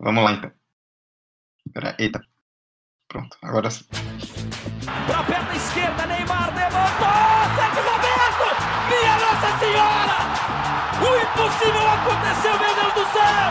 Vamos lá então. Pera, eita. Pronto, agora sim. Pra perna esquerda, Neymar levantou! Sete momento! Minha Nossa Senhora! O impossível aconteceu, meu Deus do céu!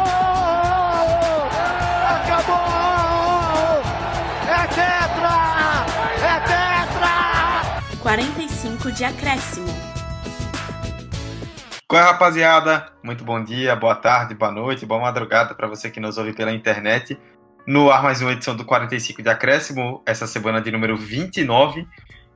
45 de acréscimo. Qual é, rapaziada? Muito bom dia, boa tarde, boa noite, boa madrugada para você que nos ouve pela internet. No ar, mais uma edição do 45 de acréscimo, essa semana de número 29.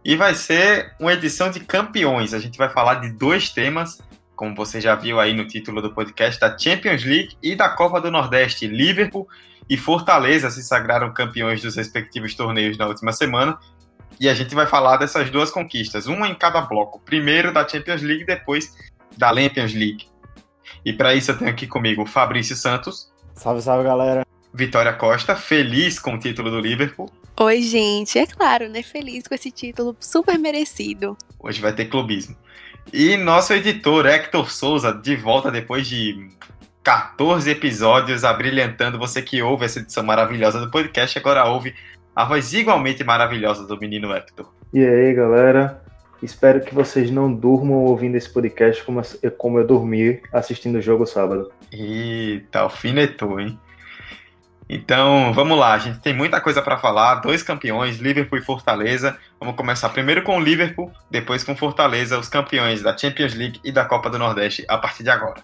E vai ser uma edição de campeões. A gente vai falar de dois temas, como você já viu aí no título do podcast, da Champions League e da Copa do Nordeste. Liverpool e Fortaleza se sagraram campeões dos respectivos torneios na última semana. E a gente vai falar dessas duas conquistas, uma em cada bloco. Primeiro da Champions League, depois da Champions League. E para isso eu tenho aqui comigo o Fabrício Santos. Salve, salve, galera. Vitória Costa, feliz com o título do Liverpool. Oi, gente. É claro, né? Feliz com esse título super merecido. Hoje vai ter clubismo. E nosso editor, Hector Souza, de volta depois de 14 episódios, abrilhantando você que ouve essa edição maravilhosa do podcast, agora ouve a voz igualmente maravilhosa do menino Hector. E aí, galera? Espero que vocês não durmam ouvindo esse podcast como eu, como eu dormi assistindo o jogo sábado. Eita, alfinetou, hein? Então, vamos lá, a gente tem muita coisa para falar. Dois campeões, Liverpool e Fortaleza. Vamos começar primeiro com o Liverpool, depois com Fortaleza, os campeões da Champions League e da Copa do Nordeste a partir de agora.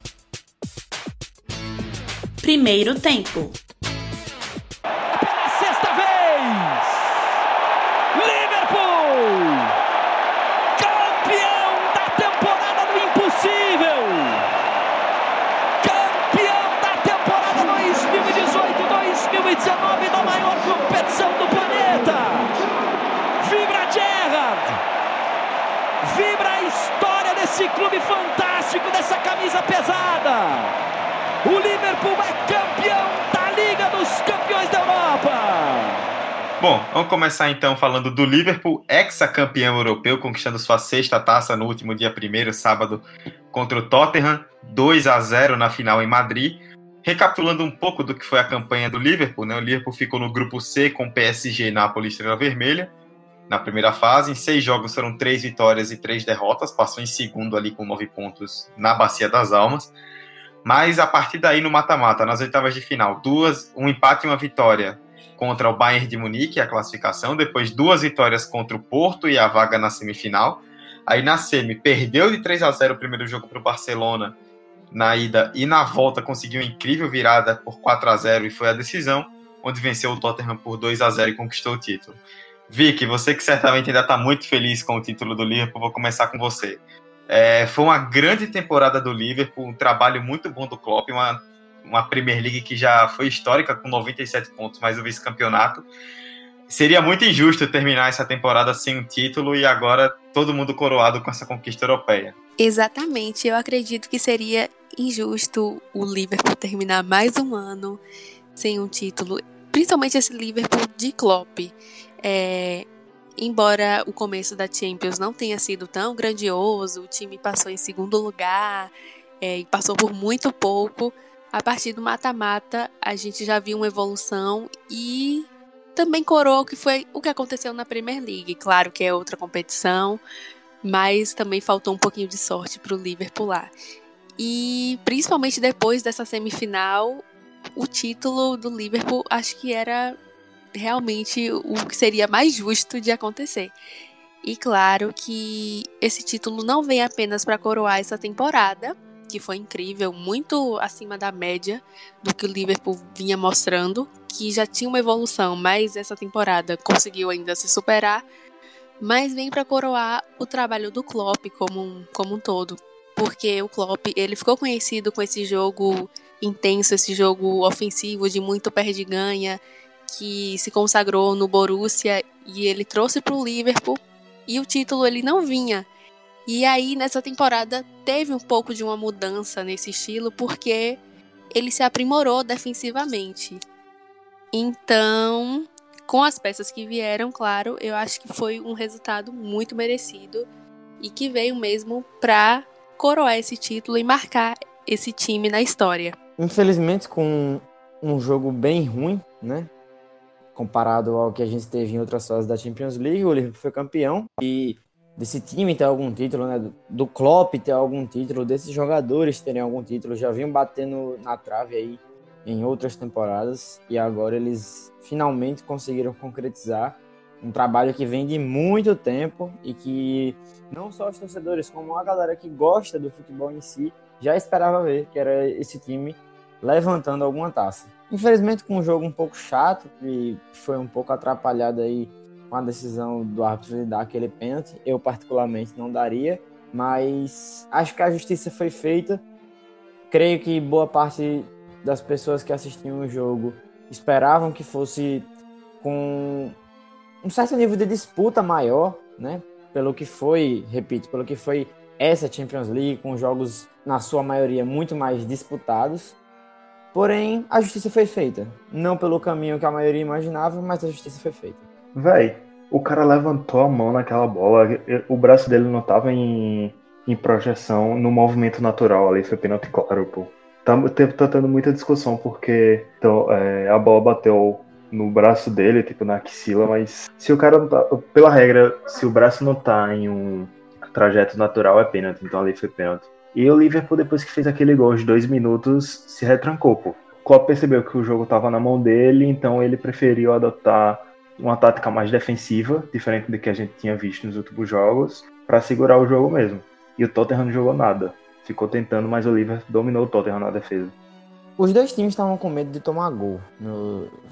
Primeiro tempo. Dessa camisa pesada! O Liverpool é campeão da Liga dos Campeões da Europa! Bom, vamos começar então falando do Liverpool, ex-campeão europeu, conquistando sua sexta taça no último dia 1 sábado, contra o Tottenham, 2 a 0 na final em Madrid. Recapitulando um pouco do que foi a campanha do Liverpool, né? o Liverpool ficou no grupo C com PSG, Nápoles e Estrela Vermelha, na primeira fase. Em seis jogos foram três vitórias e três derrotas, passou em segundo ali com nove pontos na Bacia das Almas. Mas a partir daí no mata-mata, nas oitavas de final, duas, um empate e uma vitória contra o Bayern de Munique, a classificação, depois duas vitórias contra o Porto e a vaga na semifinal. Aí na semi perdeu de 3 a 0 o primeiro jogo para o Barcelona na ida e na volta conseguiu uma incrível virada por 4 a 0 e foi a decisão, onde venceu o Tottenham por 2 a 0 e conquistou o título. Vicky, você que certamente ainda está muito feliz com o título do Liverpool, vou começar com você. É, foi uma grande temporada do Liverpool, um trabalho muito bom do Klopp, uma, uma Premier League que já foi histórica com 97 pontos, mais o vice-campeonato. Seria muito injusto terminar essa temporada sem um título e agora todo mundo coroado com essa conquista europeia. Exatamente, eu acredito que seria injusto o Liverpool terminar mais um ano sem um título, principalmente esse Liverpool de Klopp. É, embora o começo da Champions não tenha sido tão grandioso, o time passou em segundo lugar é, e passou por muito pouco. A partir do mata-mata, a gente já viu uma evolução e também coroou que foi o que aconteceu na Premier League. Claro que é outra competição, mas também faltou um pouquinho de sorte para o Liverpool lá. E principalmente depois dessa semifinal, o título do Liverpool acho que era realmente o que seria mais justo de acontecer. E claro que esse título não vem apenas para coroar essa temporada, que foi incrível, muito acima da média do que o Liverpool vinha mostrando, que já tinha uma evolução, mas essa temporada conseguiu ainda se superar, mas vem para coroar o trabalho do Klopp como um, como um todo, porque o Klopp ele ficou conhecido com esse jogo intenso, esse jogo ofensivo de muito perde-ganha, que se consagrou no Borussia e ele trouxe para o Liverpool e o título ele não vinha. E aí nessa temporada teve um pouco de uma mudança nesse estilo porque ele se aprimorou defensivamente. Então, com as peças que vieram, claro, eu acho que foi um resultado muito merecido e que veio mesmo para coroar esse título e marcar esse time na história. Infelizmente, com um jogo bem ruim, né? Comparado ao que a gente teve em outras fases da Champions League, o Liverpool foi campeão e desse time ter algum título, né? Do Klopp ter algum título, desses jogadores terem algum título, já vinham batendo na trave aí em outras temporadas e agora eles finalmente conseguiram concretizar um trabalho que vem de muito tempo e que não só os torcedores, como a galera que gosta do futebol em si, já esperava ver, que era esse time levantando alguma taça. Infelizmente com um jogo um pouco chato, e foi um pouco atrapalhado aí com a decisão do árbitro de dar aquele pênalti, eu particularmente não daria, mas acho que a justiça foi feita. Creio que boa parte das pessoas que assistiam o jogo esperavam que fosse com um certo nível de disputa maior, né? Pelo que foi, repito, pelo que foi essa Champions League, com jogos, na sua maioria, muito mais disputados. Porém, a justiça foi feita. Não pelo caminho que a maioria imaginava, mas a justiça foi feita. Véi, o cara levantou a mão naquela bola, o braço dele não tava em, em projeção, no movimento natural ali, foi pênalti claro, pô. Tá, tá tendo muita discussão porque então, é, a bola bateu no braço dele, tipo na axila, mas se o cara não tá. Pela regra, se o braço não tá em um trajeto natural, é pênalti, então ali foi pênalti. E o Liverpool, depois que fez aquele gol de dois minutos, se retrancou, pô. O Klopp percebeu que o jogo tava na mão dele, então ele preferiu adotar uma tática mais defensiva, diferente do que a gente tinha visto nos últimos jogos, para segurar o jogo mesmo. E o Tottenham não jogou nada. Ficou tentando, mas o Liverpool dominou o Tottenham na defesa. Os dois times estavam com medo de tomar gol.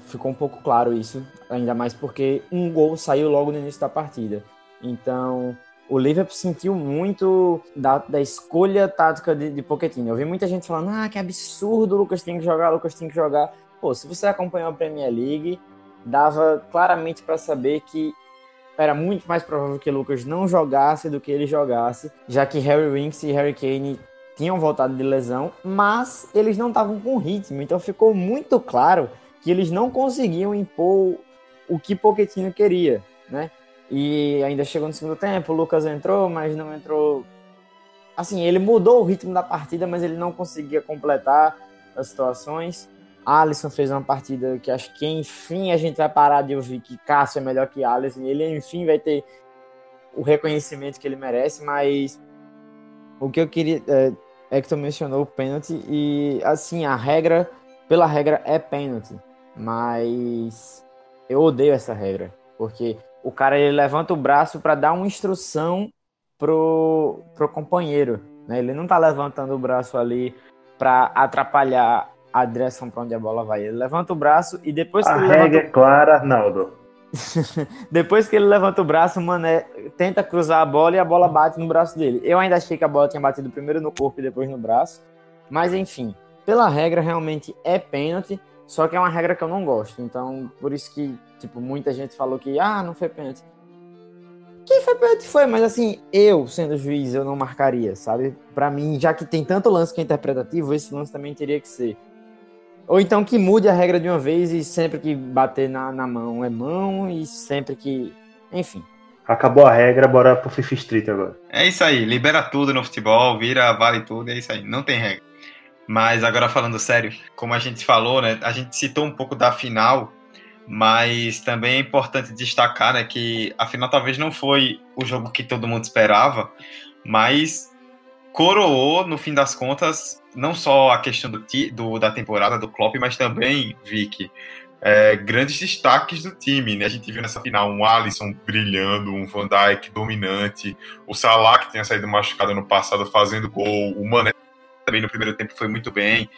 Ficou um pouco claro isso, ainda mais porque um gol saiu logo no início da partida. Então, o Liverpool sentiu muito da, da escolha tática de, de Pochettino. Eu vi muita gente falando, ah, que absurdo, o Lucas tem que jogar, o Lucas tem que jogar. Pô, se você acompanhou a Premier League, dava claramente para saber que era muito mais provável que o Lucas não jogasse do que ele jogasse, já que Harry Winks e Harry Kane tinham voltado de lesão, mas eles não estavam com ritmo. Então ficou muito claro que eles não conseguiam impor o que Pochettino queria, né? E ainda chegou no segundo tempo, o Lucas entrou, mas não entrou. Assim, ele mudou o ritmo da partida, mas ele não conseguia completar as situações. Alisson fez uma partida que acho que enfim a gente vai parar de ouvir que Cássio é melhor que Alisson, ele enfim vai ter o reconhecimento que ele merece, mas o que eu queria. É, Hector mencionou o pênalti e assim, a regra, pela regra é pênalti, mas eu odeio essa regra, porque o cara ele levanta o braço para dar uma instrução pro, pro companheiro, né? Ele não tá levantando o braço ali para atrapalhar a direção para onde a bola vai. Ele levanta o braço e depois a que ele regra levanta... é clara, Arnaldo. Depois que ele levanta o braço, o Mané tenta cruzar a bola e a bola bate no braço dele. Eu ainda achei que a bola tinha batido primeiro no corpo e depois no braço. Mas enfim, pela regra realmente é pênalti, só que é uma regra que eu não gosto. Então, por isso que, tipo, muita gente falou que, ah, não foi pênalti. Quem foi pênalti foi, mas assim, eu, sendo juiz, eu não marcaria, sabe? Para mim, já que tem tanto lance que é interpretativo, esse lance também teria que ser. Ou então que mude a regra de uma vez e sempre que bater na, na mão é mão e sempre que. Enfim. Acabou a regra, bora pro FIFA Street agora. É isso aí, libera tudo no futebol, vira, vale tudo, é isso aí, não tem regra. Mas agora falando sério, como a gente falou, né, a gente citou um pouco da final, mas também é importante destacar, né, que a final talvez não foi o jogo que todo mundo esperava, mas coroou, no fim das contas, não só a questão do, do, da temporada do Klopp, mas também, Vic, é, grandes destaques do time. Né? A gente viu nessa final um Alisson brilhando, um Van Dijk dominante, o Salah que tinha saído machucado no passado fazendo gol, o Mané também no primeiro tempo foi muito bem.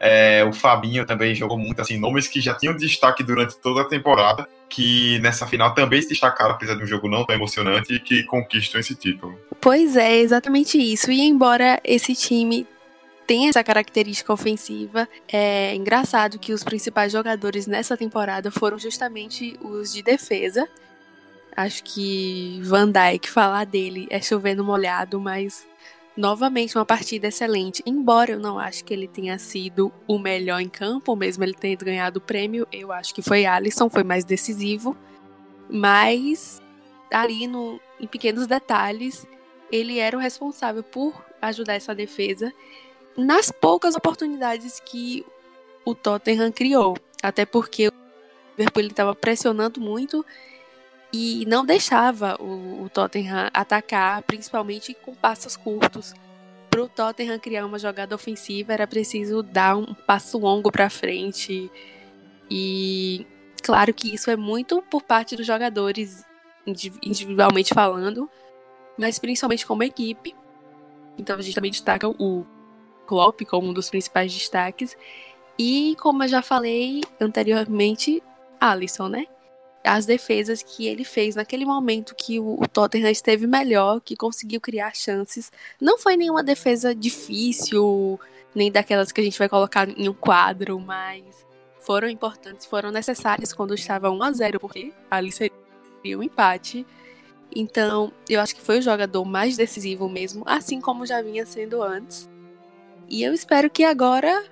É, o Fabinho também jogou muito, assim, nomes que já tinham destaque durante toda a temporada, que nessa final também se destacaram, apesar de um jogo não tão emocionante, e que conquistam esse título. Pois é, exatamente isso. E embora esse time tem essa característica ofensiva. É engraçado que os principais jogadores nessa temporada foram justamente os de defesa. Acho que Van Dijk falar dele é chovendo molhado, mas novamente uma partida excelente. Embora eu não acho que ele tenha sido o melhor em campo, mesmo ele ter ganhado o prêmio, eu acho que foi Alisson, foi mais decisivo. Mas ali no, em pequenos detalhes, ele era o responsável por ajudar essa defesa nas poucas oportunidades que o Tottenham criou. Até porque o Liverpool estava pressionando muito e não deixava o, o Tottenham atacar, principalmente com passos curtos. Para o Tottenham criar uma jogada ofensiva, era preciso dar um passo longo para frente. E claro que isso é muito por parte dos jogadores, individualmente falando, mas principalmente como equipe. Então a gente também destaca o Klopp como um dos principais destaques. E como eu já falei anteriormente, Alisson, né? As defesas que ele fez naquele momento que o, o Tottenham esteve melhor, que conseguiu criar chances. Não foi nenhuma defesa difícil, nem daquelas que a gente vai colocar em um quadro, mas foram importantes, foram necessárias quando estava 1 a 0 porque ali seria um empate. Então, eu acho que foi o jogador mais decisivo mesmo, assim como já vinha sendo antes. E eu espero que agora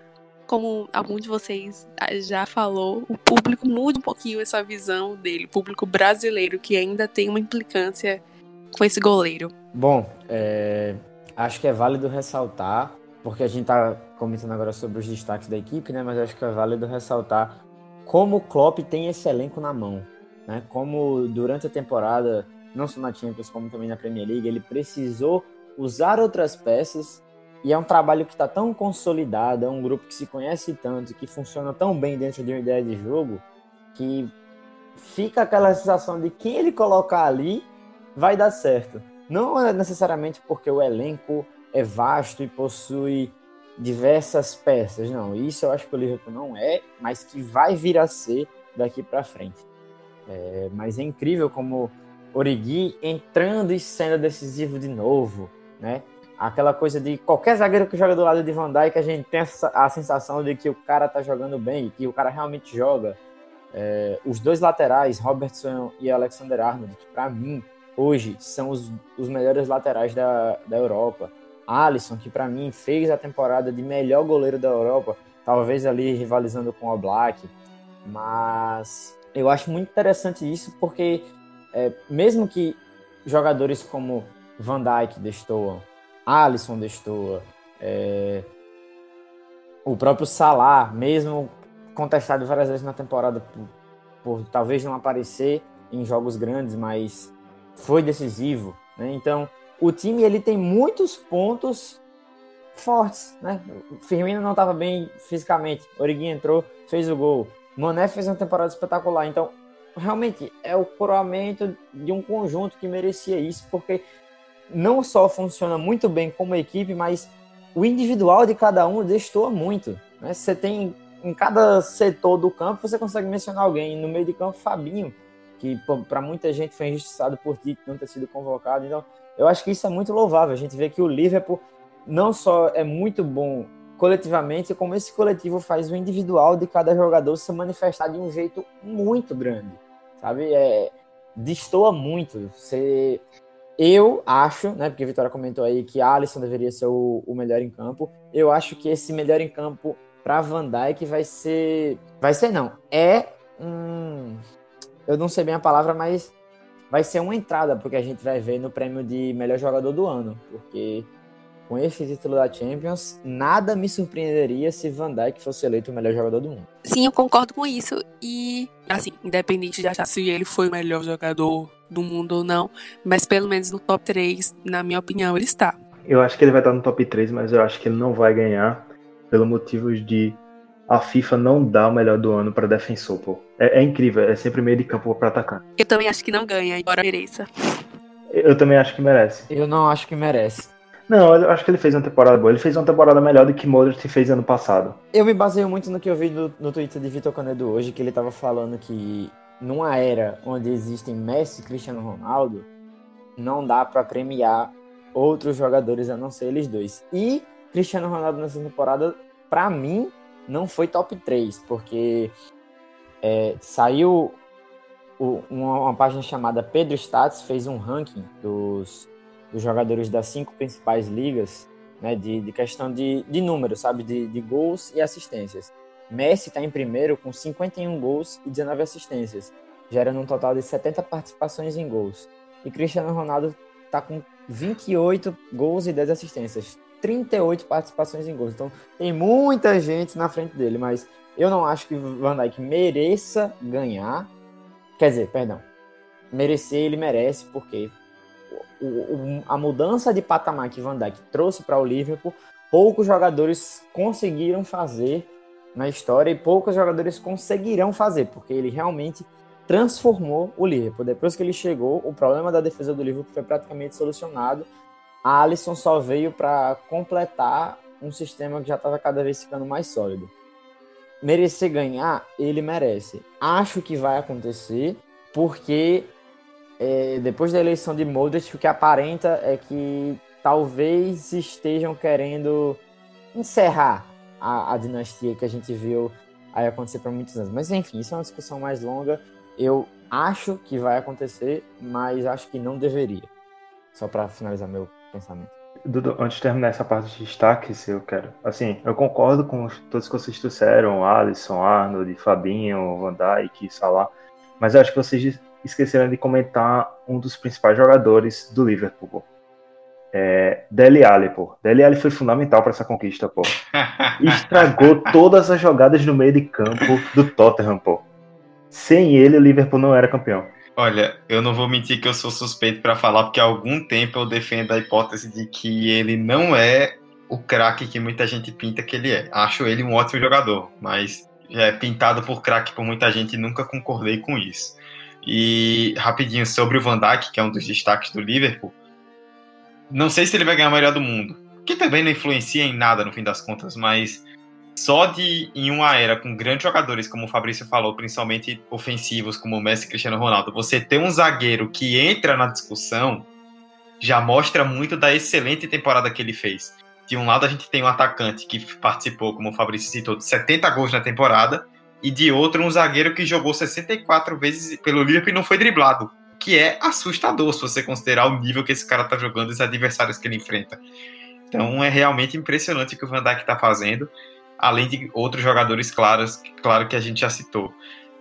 como algum de vocês já falou, o público muda um pouquinho essa visão dele, o público brasileiro que ainda tem uma implicância com esse goleiro. Bom, é, acho que é válido ressaltar, porque a gente está comentando agora sobre os destaques da equipe, né? Mas acho que é válido ressaltar como o Klopp tem esse elenco na mão, né? Como durante a temporada, não só na Champions como também na Premier League, ele precisou usar outras peças e é um trabalho que está tão consolidado, é um grupo que se conhece tanto, que funciona tão bem dentro de uma ideia de jogo, que fica aquela sensação de quem ele colocar ali vai dar certo. Não é necessariamente porque o elenco é vasto e possui diversas peças, não. Isso eu acho que o Liverpool não é, mas que vai vir a ser daqui para frente. É, mas é incrível como Origi entrando e sendo decisivo de novo, né? Aquela coisa de qualquer zagueiro que joga do lado de Van Dijk, a gente tem a sensação de que o cara tá jogando bem, que o cara realmente joga. É, os dois laterais, Robertson e Alexander Arnold, que para mim, hoje, são os, os melhores laterais da, da Europa. Alisson, que para mim fez a temporada de melhor goleiro da Europa, talvez ali rivalizando com o Black. Mas eu acho muito interessante isso, porque é, mesmo que jogadores como Van Dijk destoam, Alisson destoa. É... O próprio Salah, mesmo contestado várias vezes na temporada por, por, talvez não aparecer em jogos grandes, mas foi decisivo. Né? Então, o time ele tem muitos pontos fortes. Né? Firmino não estava bem fisicamente. Origi entrou, fez o gol. Mané fez uma temporada espetacular. Então, realmente, é o coroamento de um conjunto que merecia isso, porque não só funciona muito bem como equipe, mas o individual de cada um destoa muito. Né? Você tem em cada setor do campo, você consegue mencionar alguém. No meio de campo, Fabinho, que para muita gente foi injustiçado por ti não ter sido convocado. Então, eu acho que isso é muito louvável. A gente vê que o Liverpool não só é muito bom coletivamente, como esse coletivo faz o individual de cada jogador se manifestar de um jeito muito grande, sabe? É, destoa muito. Você eu acho, né, porque a Vitória comentou aí que Alisson deveria ser o, o melhor em campo. Eu acho que esse melhor em campo para Van Dijk vai ser, vai ser não, é um, eu não sei bem a palavra, mas vai ser uma entrada porque a gente vai ver no prêmio de melhor jogador do ano, porque com esse título da Champions, nada me surpreenderia se Van Dijk fosse eleito o melhor jogador do mundo. Sim, eu concordo com isso. E, assim, independente de achar se ele foi o melhor jogador do mundo ou não, mas pelo menos no top 3, na minha opinião, ele está. Eu acho que ele vai estar no top 3, mas eu acho que ele não vai ganhar pelo motivo de a FIFA não dá o melhor do ano para defensor, pô. É, é, incrível, é sempre meio de campo para atacar. Eu também acho que não ganha, embora mereça. Eu também acho que merece. Eu não acho que merece. Não, eu acho que ele fez uma temporada boa. Ele fez uma temporada melhor do que Modric fez ano passado. Eu me baseio muito no que eu vi no, Twitter de Vitor Canedo hoje, que ele tava falando que numa era onde existem Messi e Cristiano Ronaldo, não dá para premiar outros jogadores a não ser eles dois. E Cristiano Ronaldo nessa temporada, para mim, não foi top 3, porque é, saiu o, uma, uma, página chamada Pedro Stats, fez um ranking dos, dos jogadores das cinco principais ligas, né, de, de questão de, de números, sabe, de, de gols e assistências. Messi está em primeiro com 51 gols e 19 assistências, gerando um total de 70 participações em gols. E Cristiano Ronaldo está com 28 gols e 10 assistências, 38 participações em gols. Então tem muita gente na frente dele, mas eu não acho que Van Dijk mereça ganhar. Quer dizer, perdão, merecer ele merece, porque o, o, a mudança de patamar que Van Dijk trouxe para o Liverpool, poucos jogadores conseguiram fazer na história e poucos jogadores conseguirão fazer, porque ele realmente transformou o Liverpool. Depois que ele chegou, o problema da defesa do Liverpool foi praticamente solucionado. A Alisson só veio para completar um sistema que já estava cada vez ficando mais sólido. Merecer ganhar, ele merece. Acho que vai acontecer, porque é, depois da eleição de Modric, o que aparenta é que talvez estejam querendo encerrar a, a dinastia que a gente viu aí acontecer por muitos anos. Mas enfim, isso é uma discussão mais longa. Eu acho que vai acontecer, mas acho que não deveria. Só para finalizar meu pensamento. Dudu, antes de terminar essa parte de destaques, eu quero. Assim, eu concordo com todos que vocês trouxeram: Alisson, Arnold, Fabinho, Van Dijk, Salah. Mas eu acho que vocês esqueceram de comentar um dos principais jogadores do Liverpool. É, Dele Alli, pô. Dele Alli foi fundamental para essa conquista, pô. Estragou todas as jogadas no meio de campo do Tottenham, pô. Sem ele, o Liverpool não era campeão. Olha, eu não vou mentir que eu sou suspeito para falar, porque há algum tempo eu defendo a hipótese de que ele não é o craque que muita gente pinta que ele é. Acho ele um ótimo jogador, mas é pintado por craque por muita gente e nunca concordei com isso. E rapidinho sobre o Van Dijk, que é um dos destaques do Liverpool, não sei se ele vai ganhar o melhor do mundo, que também não influencia em nada no fim das contas, mas só de em uma era com grandes jogadores, como o Fabrício falou, principalmente ofensivos, como o Messi e Cristiano Ronaldo, você ter um zagueiro que entra na discussão já mostra muito da excelente temporada que ele fez. De um lado a gente tem um atacante que participou, como o Fabrício citou, de 70 gols na temporada, e de outro um zagueiro que jogou 64 vezes pelo Liverpool e não foi driblado que é assustador se você considerar o nível que esse cara tá jogando e os adversários que ele enfrenta. Então é realmente impressionante o que o Van Dijk está fazendo, além de outros jogadores claros, claro que a gente já citou.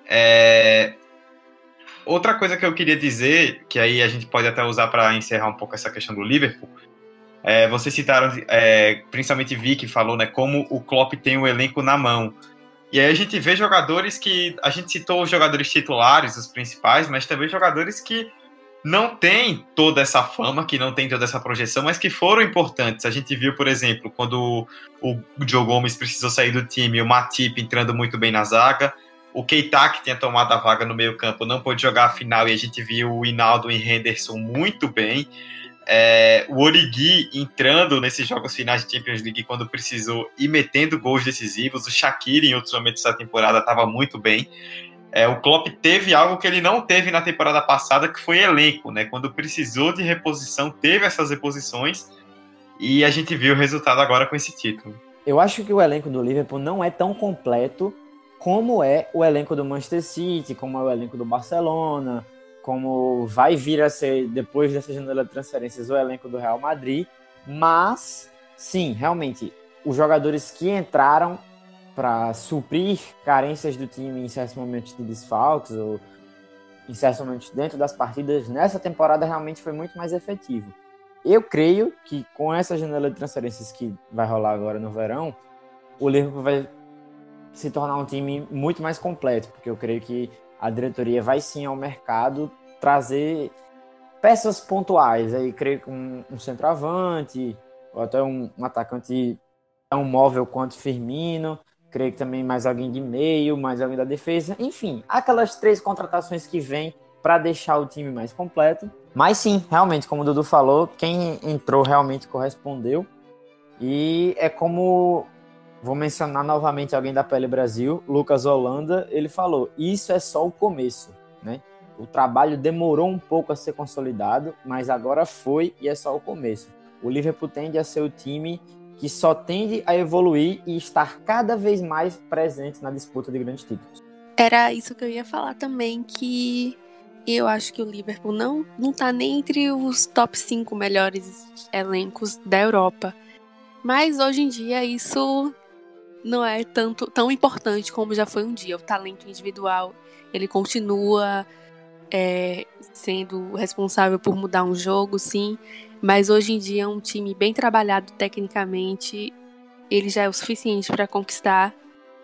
É... Outra coisa que eu queria dizer, que aí a gente pode até usar para encerrar um pouco essa questão do Liverpool, é, vocês citaram, é, principalmente Vicky falou, né, como o Klopp tem o elenco na mão. E aí a gente vê jogadores que. A gente citou os jogadores titulares, os principais, mas também jogadores que não têm toda essa fama, que não têm toda essa projeção, mas que foram importantes. A gente viu, por exemplo, quando o Joe Gomes precisou sair do time, o Matip entrando muito bem na zaga. O Keita, que tinha tomado a vaga no meio-campo, não pôde jogar a final e a gente viu o Hinaldo e Henderson muito bem. É, o Origi entrando nesses jogos finais de Champions League quando precisou e metendo gols decisivos. O Shaqiri, em outros momentos da temporada, estava muito bem. É, o Klopp teve algo que ele não teve na temporada passada, que foi elenco, né? Quando precisou de reposição, teve essas reposições e a gente viu o resultado agora com esse título. Eu acho que o elenco do Liverpool não é tão completo como é o elenco do Manchester City, como é o elenco do Barcelona, como vai vir a ser, depois dessa janela de transferências, o elenco do Real Madrid. Mas, sim, realmente, os jogadores que entraram para suprir carências do time em certos momentos de desfalques ou em certos momentos dentro das partidas, nessa temporada realmente foi muito mais efetivo. Eu creio que com essa janela de transferências que vai rolar agora no verão, o Liverpool vai se tornar um time muito mais completo, porque eu creio que a diretoria vai sim ao mercado trazer peças pontuais. Aí creio que um, um centroavante, ou até um, um atacante tão móvel quanto Firmino. Creio que também mais alguém de meio, mais alguém da defesa. Enfim, aquelas três contratações que vêm para deixar o time mais completo. Mas sim, realmente, como o Dudu falou, quem entrou realmente correspondeu. E é como Vou mencionar novamente alguém da Pele Brasil, Lucas Holanda. Ele falou: Isso é só o começo, né? O trabalho demorou um pouco a ser consolidado, mas agora foi e é só o começo. O Liverpool tende a ser o time que só tende a evoluir e estar cada vez mais presente na disputa de grandes títulos. Era isso que eu ia falar também, que eu acho que o Liverpool não, não tá nem entre os top 5 melhores elencos da Europa. Mas hoje em dia isso não é tanto tão importante como já foi um dia. O talento individual ele continua é, sendo responsável por mudar um jogo, sim. Mas hoje em dia um time bem trabalhado tecnicamente. Ele já é o suficiente para conquistar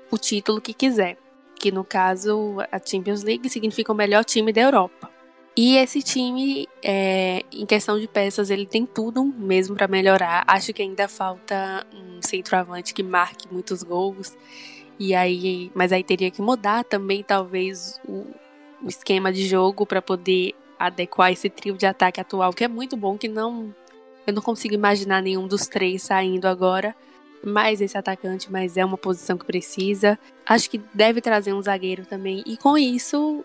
o título que quiser. Que no caso, a Champions League significa o melhor time da Europa. E esse time, é, em questão de peças, ele tem tudo mesmo para melhorar. Acho que ainda falta um centroavante que marque muitos gols. E aí, mas aí teria que mudar também talvez o, o esquema de jogo para poder adequar esse trio de ataque atual, que é muito bom, que não eu não consigo imaginar nenhum dos três saindo agora, mais esse atacante, mas é uma posição que precisa. Acho que deve trazer um zagueiro também. E com isso,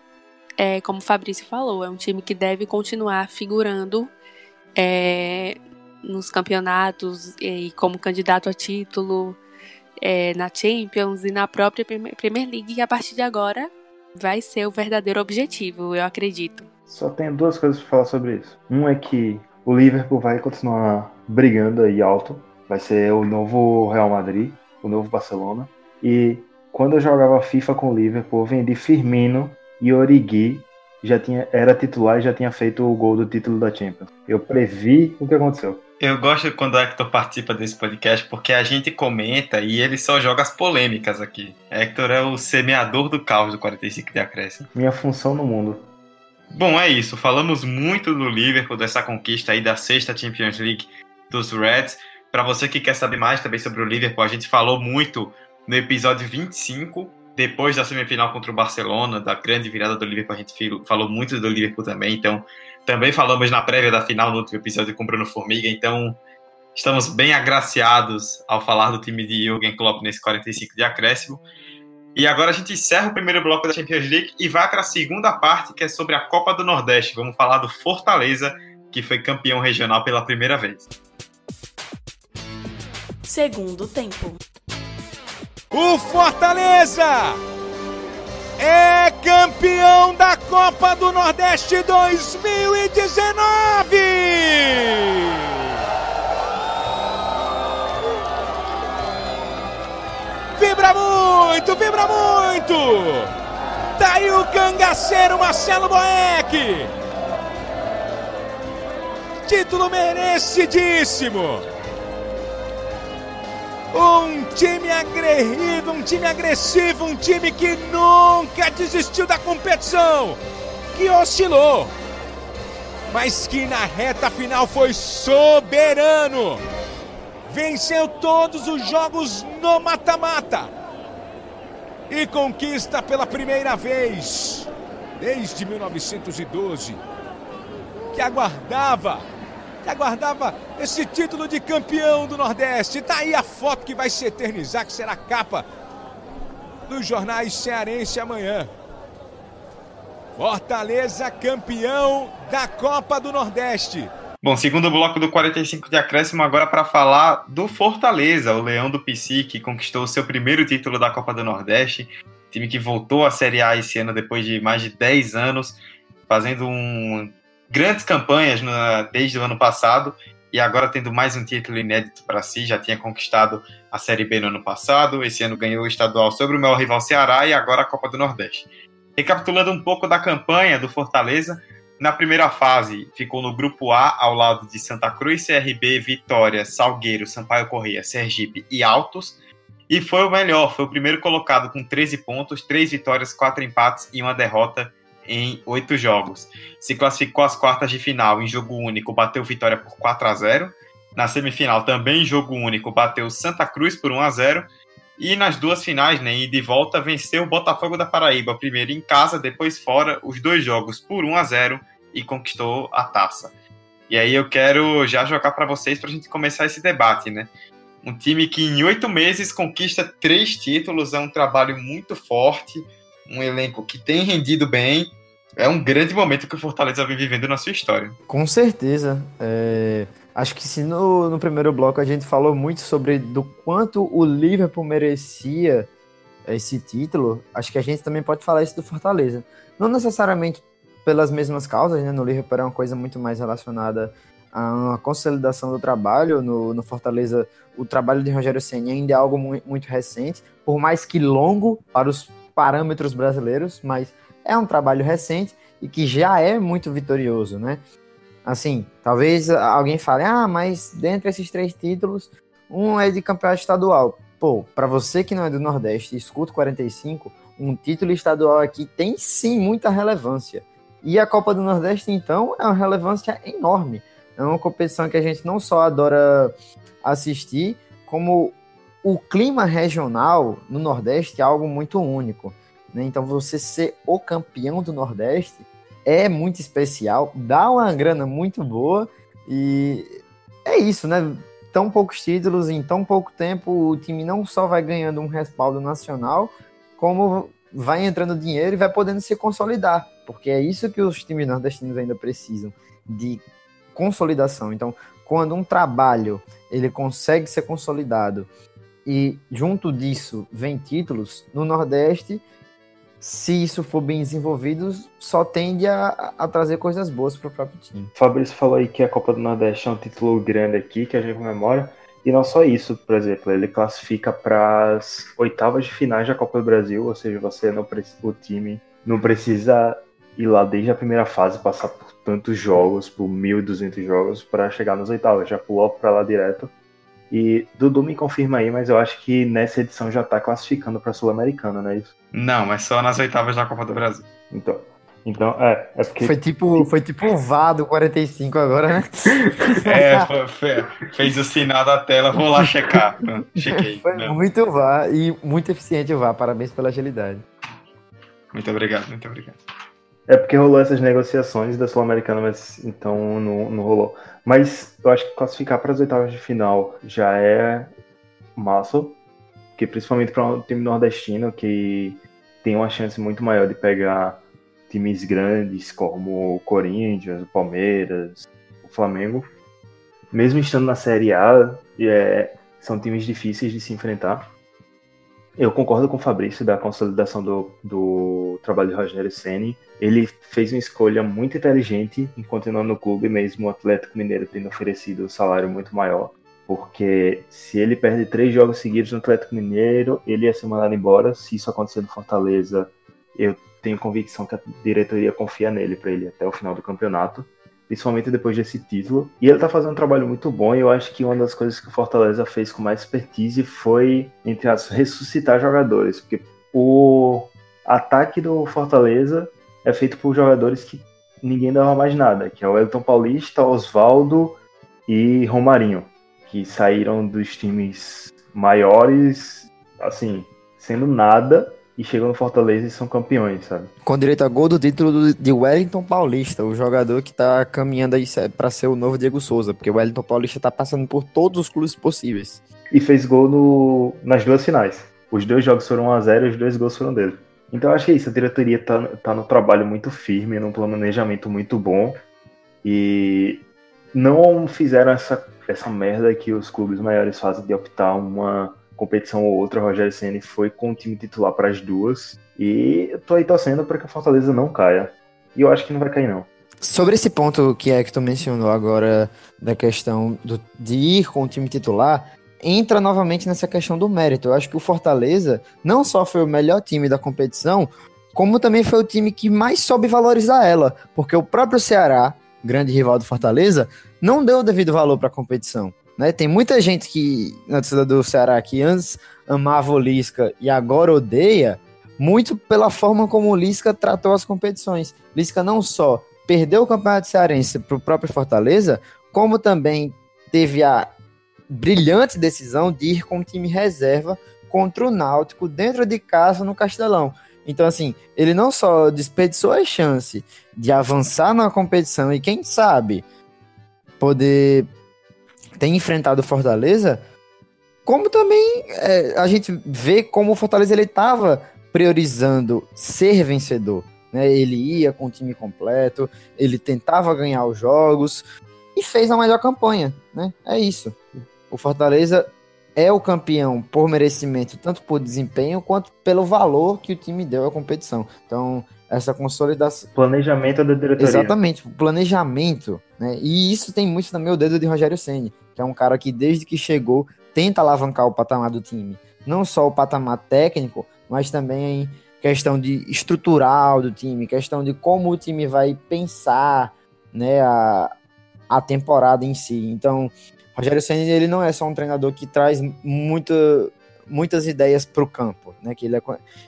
é, como o Fabrício falou, é um time que deve continuar figurando é, nos campeonatos e como candidato a título é, na Champions e na própria Premier League, que a partir de agora vai ser o verdadeiro objetivo, eu acredito. Só tenho duas coisas para falar sobre isso. Um é que o Liverpool vai continuar brigando aí alto, vai ser o novo Real Madrid, o novo Barcelona. E quando eu jogava FIFA com o Liverpool, eu vendi Firmino e Origi já tinha era titular e já tinha feito o gol do título da Champions. Eu previ o que aconteceu. Eu gosto quando o Hector participa desse podcast porque a gente comenta e ele só joga as polêmicas aqui. Hector é o semeador do caos do 45 de acréscimo. Minha função no mundo. Bom, é isso. Falamos muito do Liverpool, dessa conquista aí da sexta Champions League dos Reds. Para você que quer saber mais também sobre o Liverpool, a gente falou muito no episódio 25, depois da semifinal contra o Barcelona, da grande virada do Liverpool, a gente falou muito do Liverpool também. Então, também falamos na prévia da final no último episódio com Bruno Formiga. Então, estamos bem agraciados ao falar do time de Jürgen Klopp nesse 45 de acréscimo. E agora a gente encerra o primeiro bloco da Champions League e vai para a segunda parte, que é sobre a Copa do Nordeste. Vamos falar do Fortaleza, que foi campeão regional pela primeira vez. Segundo tempo. O Fortaleza é campeão da Copa do Nordeste 2019! Vibra muito, vibra muito! Tá aí o cangaceiro Marcelo Boeck! Título merecidíssimo! Um time aguerrido, um time agressivo, um time que nunca desistiu da competição, que oscilou, mas que na reta final foi soberano. Venceu todos os jogos no mata-mata e conquista pela primeira vez desde 1912 que aguardava que aguardava esse título de campeão do Nordeste. Tá aí a foto que vai se eternizar, que será capa dos jornais cearense amanhã. Fortaleza campeão da Copa do Nordeste. Bom, segundo bloco do 45 de acréscimo, agora para falar do Fortaleza, o Leão do PC, que conquistou o seu primeiro título da Copa do Nordeste. Time que voltou à Série A esse ano depois de mais de 10 anos, fazendo um grandes campanhas no, desde o ano passado e agora tendo mais um título inédito para si. Já tinha conquistado a Série B no ano passado, esse ano ganhou o estadual sobre o meu rival Ceará e agora a Copa do Nordeste. Recapitulando um pouco da campanha do Fortaleza, na primeira fase ficou no grupo A ao lado de Santa Cruz, CRB, Vitória, Salgueiro, Sampaio Correia, Sergipe e Altos. E foi o melhor, foi o primeiro colocado com 13 pontos, 3 vitórias, 4 empates e uma derrota em oito jogos. Se classificou às quartas de final em jogo único, bateu Vitória por 4 a 0 Na semifinal, também em jogo único, bateu Santa Cruz por 1 a 0 E nas duas finais, né, de volta, venceu o Botafogo da Paraíba, primeiro em casa, depois fora, os dois jogos por 1 a 0 e conquistou a taça. E aí eu quero já jogar para vocês para a gente começar esse debate, né? Um time que em oito meses conquista três títulos é um trabalho muito forte, um elenco que tem rendido bem é um grande momento que o Fortaleza vem vivendo na sua história. Com certeza. É... Acho que se no, no primeiro bloco a gente falou muito sobre do quanto o Liverpool merecia esse título, acho que a gente também pode falar isso do Fortaleza. Não necessariamente pelas mesmas causas, né? No Liverpool é uma coisa muito mais relacionada a uma consolidação do trabalho. No, no Fortaleza, o trabalho de Rogério Senna ainda é algo muito, muito recente, por mais que longo para os parâmetros brasileiros, mas é um trabalho recente e que já é muito vitorioso, né? Assim, talvez alguém fale, ah, mas dentre esses três títulos, um é de campeonato estadual. Pô, para você que não é do Nordeste escuta 45, um título estadual aqui tem sim muita relevância. E a Copa do Nordeste, então, é uma relevância enorme. É uma competição que a gente não só adora assistir, como o clima regional no Nordeste é algo muito único. Né? Então, você ser o campeão do Nordeste é muito especial, dá uma grana muito boa e é isso, né? Tão poucos títulos em tão pouco tempo, o time não só vai ganhando um respaldo nacional, como vai entrando dinheiro e vai podendo se consolidar, porque é isso que os times nordestinos ainda precisam de consolidação. Então, quando um trabalho ele consegue ser consolidado e junto disso vem títulos no Nordeste, se isso for bem desenvolvido, só tende a, a trazer coisas boas para o próprio time. Fabrício falou aí que a Copa do Nordeste é um título grande aqui, que a gente comemora. E não só isso, por exemplo, ele classifica para as oitavas de finais da Copa do Brasil, ou seja, você não o time não precisa ir lá desde a primeira fase, passar por tantos jogos, por 1.200 jogos, para chegar nas oitavas. Já pulou para lá direto. E Dudu me confirma aí, mas eu acho que nessa edição já tá classificando pra Sul-Americana, não é isso? Não, mas só nas oitavas da Copa do Brasil. Então. Então, é, é porque. Foi tipo, foi tipo o VAR do 45 agora, né? É, foi, foi, fez o sinal da tela, vou lá checar. Chequei. Foi não. muito VAR e muito eficiente o VAR. Parabéns pela agilidade. Muito obrigado, muito obrigado. É porque rolou essas negociações da Sul-Americana, mas então não, não rolou. Mas eu acho que classificar para as oitavas de final já é massa, que principalmente para um time nordestino que tem uma chance muito maior de pegar times grandes como o Corinthians, o Palmeiras, o Flamengo. Mesmo estando na Série A, é, são times difíceis de se enfrentar. Eu concordo com o Fabrício da consolidação do, do trabalho de Rogério Ceni. Ele fez uma escolha muito inteligente em continuar no clube, mesmo o Atlético Mineiro tendo oferecido um salário muito maior. Porque se ele perde três jogos seguidos no Atlético Mineiro, ele ia ser mandado embora. Se isso acontecer no Fortaleza, eu tenho convicção que a diretoria confia nele para ele até o final do campeonato principalmente depois desse título. E ele tá fazendo um trabalho muito bom, e eu acho que uma das coisas que o Fortaleza fez com mais expertise foi, entre as ressuscitar jogadores, porque o ataque do Fortaleza é feito por jogadores que ninguém dava mais nada, que é o Elton Paulista, Oswaldo e Romarinho, que saíram dos times maiores, assim, sendo nada, e chegam no Fortaleza e são campeões, sabe? Com direito a gol do título de Wellington Paulista, o jogador que tá caminhando aí para ser o novo Diego Souza, porque o Wellington Paulista tá passando por todos os clubes possíveis. E fez gol no, nas duas finais. Os dois jogos foram 1x0 e os dois gols foram dele. Então acho que é isso, a diretoria tá, tá no trabalho muito firme, num planejamento muito bom. E não fizeram essa, essa merda que os clubes maiores fazem de optar uma competição ou outra, o Rogério Ceni foi com o time titular para as duas. E eu tô aí torcendo para que a Fortaleza não caia. E eu acho que não vai cair, não. Sobre esse ponto que é que tu mencionou agora, da questão do, de ir com o time titular, entra novamente nessa questão do mérito. Eu acho que o Fortaleza não só foi o melhor time da competição, como também foi o time que mais soube valorizar ela, porque o próprio Ceará, grande rival do Fortaleza, não deu o devido valor para a competição. Né? Tem muita gente que na torcida do Ceará que antes amava o Lisca e agora odeia, muito pela forma como o Lisca tratou as competições. Lisca não só perdeu o Campeonato Cearense para o próprio Fortaleza, como também teve a brilhante decisão de ir com o time reserva contra o Náutico dentro de casa no Castelão. Então, assim, ele não só desperdiçou a chance de avançar na competição e, quem sabe, poder tem enfrentado o Fortaleza, como também é, a gente vê como o Fortaleza ele estava priorizando ser vencedor. Né? Ele ia com o time completo, ele tentava ganhar os jogos. e fez a melhor campanha, né? É isso. O Fortaleza é o campeão por merecimento, tanto por desempenho quanto pelo valor que o time deu à competição. Então, essa consolidação. Planejamento da diretoria. Exatamente, planejamento. Né? E isso tem muito também o dedo de Rogério Senni, que é um cara que desde que chegou tenta alavancar o patamar do time. Não só o patamar técnico, mas também questão de estrutural do time, questão de como o time vai pensar né, a, a temporada em si. Então, Rogério Senna ele não é só um treinador que traz muita, muitas ideias para o campo, né? Que ele é,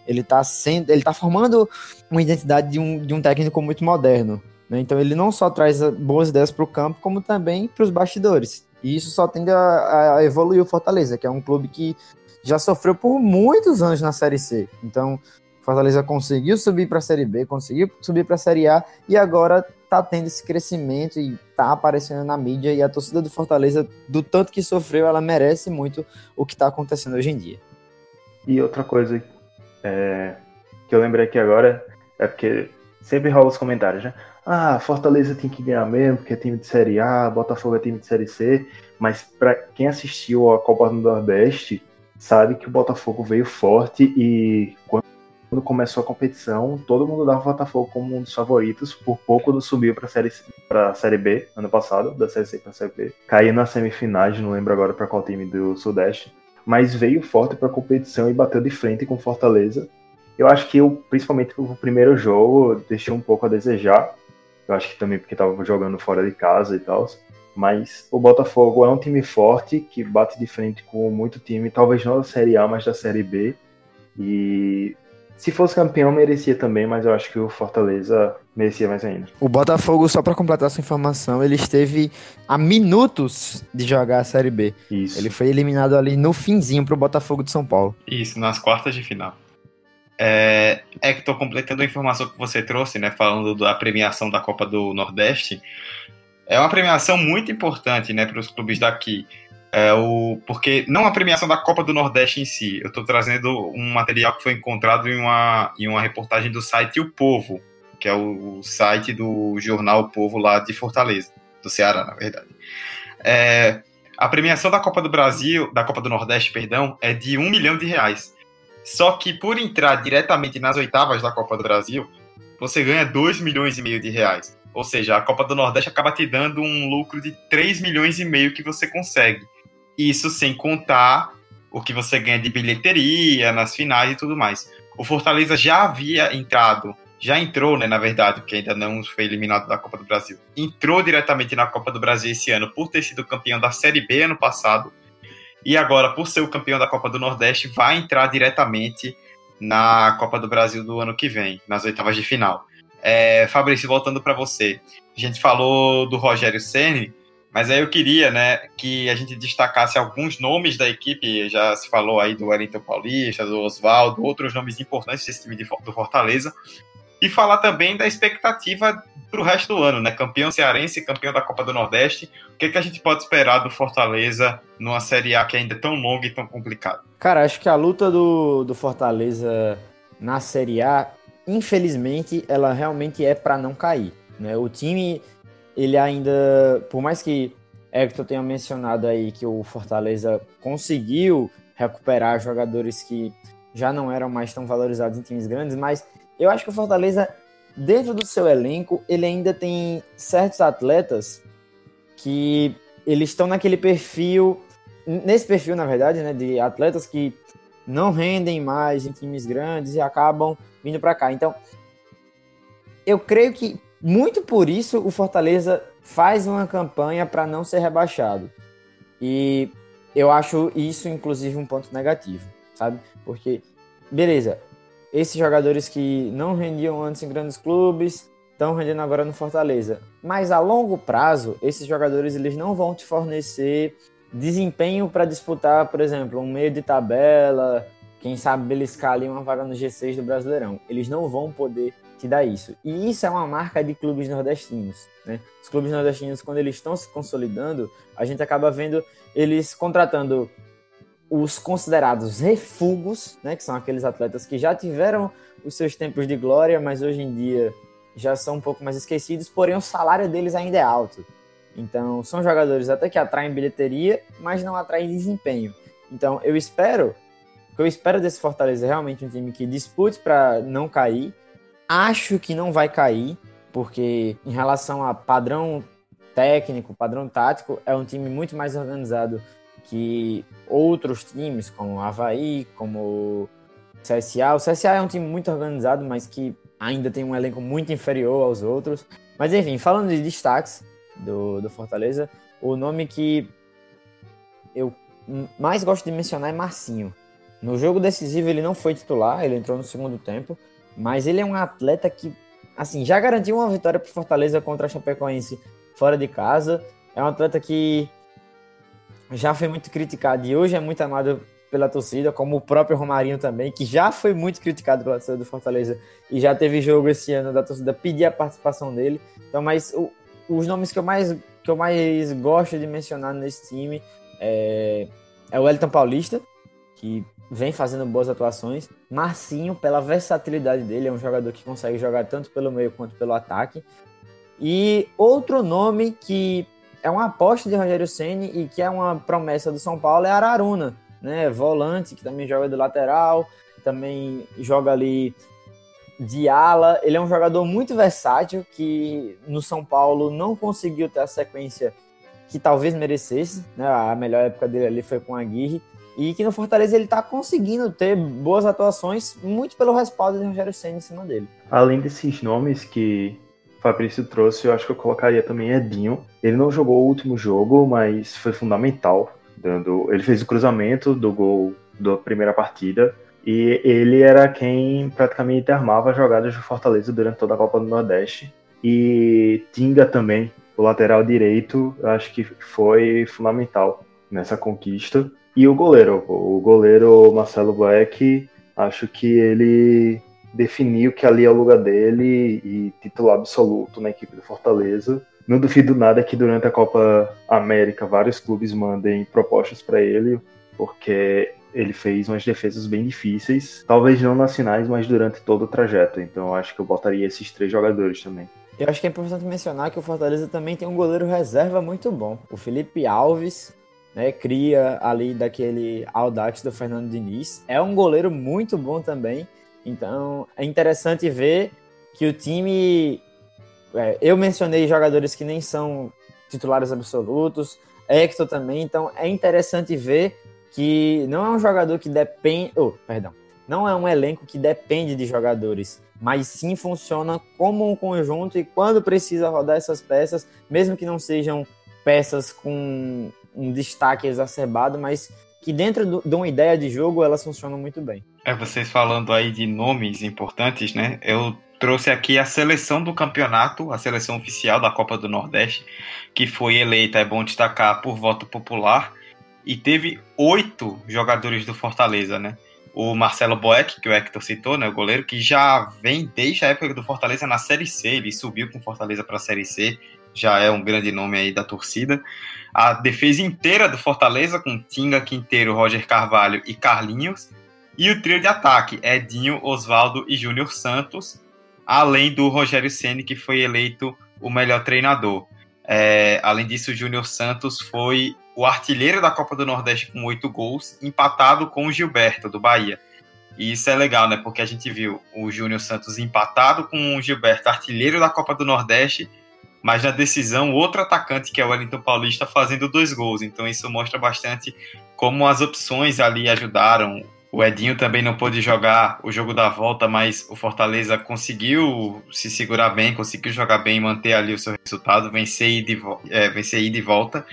ele tá formando uma identidade de um, de um técnico muito moderno. Né? Então ele não só traz boas ideias para o campo, como também para os bastidores. E isso só tende a, a, evoluir o Fortaleza, que é um clube que já sofreu por muitos anos na Série C. Então Fortaleza conseguiu subir para a Série B, conseguiu subir para a Série A e agora tá tendo esse crescimento e tá aparecendo na mídia e a torcida do Fortaleza, do tanto que sofreu, ela merece muito o que tá acontecendo hoje em dia. E outra coisa é, que eu lembrei aqui agora é porque sempre rola os comentários, né? Ah, Fortaleza tem que ganhar mesmo, porque é time de Série A, Botafogo é time de Série C, mas para quem assistiu a Copa do Nordeste, sabe que o Botafogo veio forte e quando começou a competição, todo mundo dava o Botafogo como um dos favoritos, por pouco não subiu para série, pra série B ano passado, da Série C para Série B. Caiu nas semifinais, não lembro agora para qual time do Sudeste, mas veio forte para a competição e bateu de frente com Fortaleza. Eu acho que eu, principalmente o primeiro jogo, deixei um pouco a desejar. Eu acho que também porque estava jogando fora de casa e tal. Mas o Botafogo é um time forte que bate de frente com muito time, talvez não da Série A, mas da Série B. E se fosse campeão, merecia também, mas eu acho que o Fortaleza merecia mais ainda. O Botafogo, só para completar essa informação, ele esteve a minutos de jogar a Série B. Isso. Ele foi eliminado ali no finzinho pro Botafogo de São Paulo. Isso, nas quartas de final. É, é que estou completando a informação que você trouxe, né, falando da premiação da Copa do Nordeste. É uma premiação muito importante, né, para os clubes daqui. É o, porque não a premiação da Copa do Nordeste em si, eu estou trazendo um material que foi encontrado em uma, em uma reportagem do site O Povo, que é o, o site do jornal o Povo lá de Fortaleza, do Ceará, na verdade. É, a premiação da Copa do Brasil, da Copa do Nordeste, perdão, é de um milhão de reais. Só que por entrar diretamente nas oitavas da Copa do Brasil, você ganha 2 milhões e meio de reais. Ou seja, a Copa do Nordeste acaba te dando um lucro de 3 milhões e meio que você consegue. Isso sem contar o que você ganha de bilheteria nas finais e tudo mais. O Fortaleza já havia entrado, já entrou, né, na verdade, porque ainda não foi eliminado da Copa do Brasil. Entrou diretamente na Copa do Brasil esse ano por ter sido campeão da Série B ano passado. E agora, por ser o campeão da Copa do Nordeste, vai entrar diretamente na Copa do Brasil do ano que vem, nas oitavas de final. É, Fabrício, voltando para você. A gente falou do Rogério Ceni, mas aí eu queria, né, que a gente destacasse alguns nomes da equipe. Já se falou aí do Wellington Paulista, do Oswaldo, outros nomes importantes desse time de, do Fortaleza. E falar também da expectativa para o resto do ano, né? Campeão cearense, campeão da Copa do Nordeste. O que, é que a gente pode esperar do Fortaleza numa Série A que ainda é tão longa e tão complicada? Cara, acho que a luta do, do Fortaleza na Série A, infelizmente, ela realmente é para não cair. Né? O time ele ainda, por mais que Hector tenha mencionado aí que o Fortaleza conseguiu recuperar jogadores que já não eram mais tão valorizados em times grandes, mas eu acho que o Fortaleza, dentro do seu elenco, ele ainda tem certos atletas que eles estão naquele perfil, nesse perfil, na verdade, né, de atletas que não rendem mais em times grandes e acabam vindo para cá. Então, eu creio que muito por isso o Fortaleza faz uma campanha para não ser rebaixado. E eu acho isso, inclusive, um ponto negativo, sabe? Porque, beleza, esses jogadores que não rendiam antes em grandes clubes estão rendendo agora no Fortaleza. Mas a longo prazo, esses jogadores eles não vão te fornecer desempenho para disputar, por exemplo, um meio de tabela, quem sabe beliscar ali uma vaga no G6 do Brasileirão. Eles não vão poder te dá isso. E isso é uma marca de clubes nordestinos. Né? Os clubes nordestinos, quando eles estão se consolidando, a gente acaba vendo eles contratando os considerados refugos, né? que são aqueles atletas que já tiveram os seus tempos de glória, mas hoje em dia já são um pouco mais esquecidos, porém o salário deles ainda é alto. Então, são jogadores até que atraem bilheteria, mas não atraem desempenho. Então, eu espero, o que eu espero desse Fortaleza é realmente um time que dispute para não cair. Acho que não vai cair, porque em relação a padrão técnico, padrão tático, é um time muito mais organizado que outros times, como o Havaí, como o CSA. O CSA é um time muito organizado, mas que ainda tem um elenco muito inferior aos outros. Mas enfim, falando de destaques do, do Fortaleza, o nome que eu mais gosto de mencionar é Marcinho. No jogo decisivo ele não foi titular, ele entrou no segundo tempo, mas ele é um atleta que, assim, já garantiu uma vitória para Fortaleza contra a Chapecoense fora de casa. É um atleta que já foi muito criticado e hoje é muito amado pela torcida, como o próprio Romarinho também, que já foi muito criticado pela torcida do Fortaleza e já teve jogo esse ano da torcida pedir a participação dele. Então, mas o, os nomes que eu mais que eu mais gosto de mencionar nesse time é, é o Elton Paulista, que vem fazendo boas atuações. Marcinho, pela versatilidade dele, é um jogador que consegue jogar tanto pelo meio quanto pelo ataque. E outro nome que é uma aposta de Rogério Ceni e que é uma promessa do São Paulo é Araruna, né? Volante, que também joga do lateral, também joga ali de ala. Ele é um jogador muito versátil que no São Paulo não conseguiu ter a sequência que talvez merecesse, né? A melhor época dele ali foi com a Aguirre. E que no Fortaleza ele está conseguindo ter boas atuações, muito pelo respaldo de Rogério Senna em cima dele. Além desses nomes que Fabrício trouxe, eu acho que eu colocaria também Edinho. Ele não jogou o último jogo, mas foi fundamental. Dando, ele fez o cruzamento do gol da primeira partida e ele era quem praticamente armava as jogadas do Fortaleza durante toda a Copa do Nordeste. E Tinga também, o lateral direito, acho que foi fundamental nessa conquista. E o goleiro, o goleiro Marcelo Boeck, acho que ele definiu que ali é o lugar dele e titular absoluto na equipe do Fortaleza. Não duvido nada que durante a Copa América vários clubes mandem propostas para ele, porque ele fez umas defesas bem difíceis, talvez não nas finais, mas durante todo o trajeto. Então acho que eu botaria esses três jogadores também. Eu acho que é importante mencionar que o Fortaleza também tem um goleiro reserva muito bom. O Felipe Alves, né, cria ali daquele Audax do Fernando Diniz. É um goleiro muito bom também. Então é interessante ver que o time. É, eu mencionei jogadores que nem são titulares absolutos, Hector também, então é interessante ver que não é um jogador que depende. Oh, perdão. Não é um elenco que depende de jogadores, mas sim funciona como um conjunto e quando precisa rodar essas peças, mesmo que não sejam peças com um destaque exacerbado, mas que dentro de uma ideia de jogo elas funcionam muito bem. É, vocês falando aí de nomes importantes, né? Eu trouxe aqui a seleção do campeonato, a seleção oficial da Copa do Nordeste, que foi eleita, é bom destacar, por voto popular, e teve oito jogadores do Fortaleza, né? O Marcelo Boeck, que o Hector citou, né, o goleiro, que já vem desde a época do Fortaleza na Série C, ele subiu com Fortaleza para a Série C, já é um grande nome aí da torcida. A defesa inteira do Fortaleza, com Tinga, Quinteiro, Roger Carvalho e Carlinhos. E o trio de ataque, Edinho, Oswaldo e Júnior Santos, além do Rogério Ceni que foi eleito o melhor treinador. É, além disso, o Júnior Santos foi o artilheiro da Copa do Nordeste com oito gols, empatado com o Gilberto, do Bahia. E isso é legal, né? Porque a gente viu o Júnior Santos empatado com o Gilberto, artilheiro da Copa do Nordeste, mas na decisão, outro atacante, que é o Wellington Paulista, fazendo dois gols. Então isso mostra bastante como as opções ali ajudaram. O Edinho também não pôde jogar o jogo da volta, mas o Fortaleza conseguiu se segurar bem, conseguiu jogar bem e manter ali o seu resultado, vencer e de, é, vencer e de volta.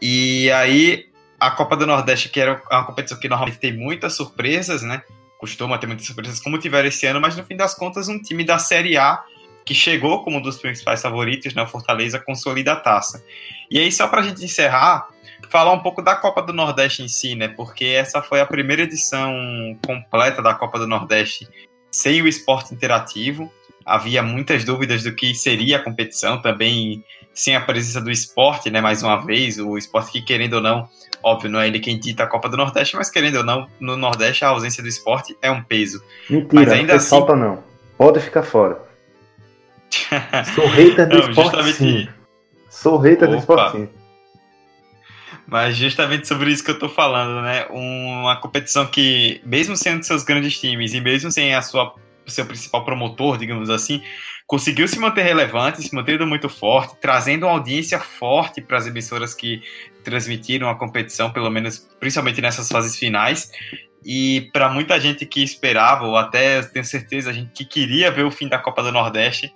E aí, a Copa do Nordeste, que era uma competição que normalmente tem muitas surpresas, né? Costuma ter muitas surpresas, como tiveram esse ano, mas no fim das contas, um time da Série A que chegou como um dos principais favoritos, né? O Fortaleza consolida a taça. E aí, só para a gente encerrar, falar um pouco da Copa do Nordeste em si, né? Porque essa foi a primeira edição completa da Copa do Nordeste sem o esporte interativo. Havia muitas dúvidas do que seria a competição, também sem a presença do esporte, né? Mais uma vez, o esporte que, querendo ou não, óbvio, não é ele quem dita a Copa do Nordeste, mas querendo ou não, no Nordeste a ausência do esporte é um peso. Mentira, mas ainda não assim... falta não. Pode ficar fora. Sou hater do não, esporte, sim. Sou hater do esportinho. Mas justamente sobre isso que eu tô falando, né? Uma competição que, mesmo sendo seus grandes times e mesmo sem a sua seu principal promotor, digamos assim, conseguiu se manter relevante, se mantendo muito forte, trazendo uma audiência forte para as emissoras que transmitiram a competição, pelo menos principalmente nessas fases finais. E para muita gente que esperava, ou até tenho certeza, a gente que queria ver o fim da Copa do Nordeste,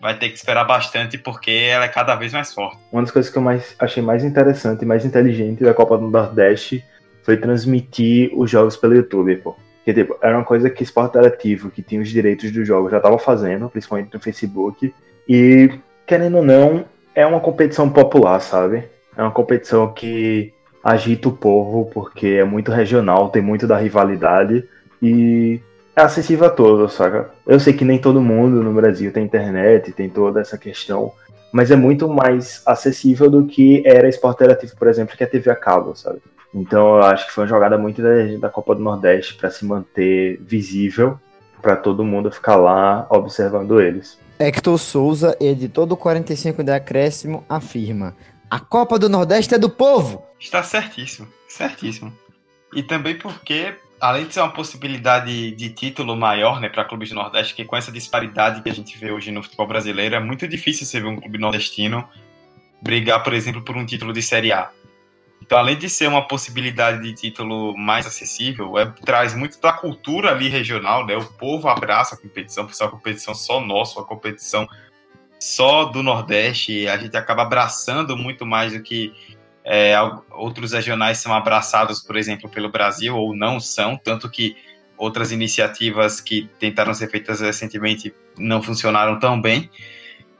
vai ter que esperar bastante porque ela é cada vez mais forte. Uma das coisas que eu mais achei mais interessante e mais inteligente da Copa do Nordeste foi transmitir os jogos pelo YouTube, pô. Que tipo, era uma coisa que Esporte Interativo, que tinha os direitos do jogo, já estava fazendo, principalmente no Facebook. E, querendo ou não, é uma competição popular, sabe? É uma competição que agita o povo, porque é muito regional, tem muito da rivalidade. E é acessível a todos, saca? Eu sei que nem todo mundo no Brasil tem internet, tem toda essa questão, mas é muito mais acessível do que era Esporte Interativo, por exemplo, que é a TV a cabo, sabe? Então eu acho que foi uma jogada muito da, da Copa do Nordeste para se manter visível, para todo mundo ficar lá observando eles. Hector Souza, editor do 45 de Acréscimo, afirma: A Copa do Nordeste é do povo! Está certíssimo, certíssimo. E também porque além de ser uma possibilidade de título maior né, para clubes do Nordeste, que com essa disparidade que a gente vê hoje no futebol brasileiro, é muito difícil você ver um clube nordestino brigar, por exemplo, por um título de Série A. Então, além de ser uma possibilidade de título mais acessível, é, traz muito da cultura ali regional, né? O povo abraça a competição, porque é uma competição só nossa, uma competição só do Nordeste, a gente acaba abraçando muito mais do que é, outros regionais são abraçados, por exemplo, pelo Brasil, ou não são, tanto que outras iniciativas que tentaram ser feitas recentemente não funcionaram tão bem.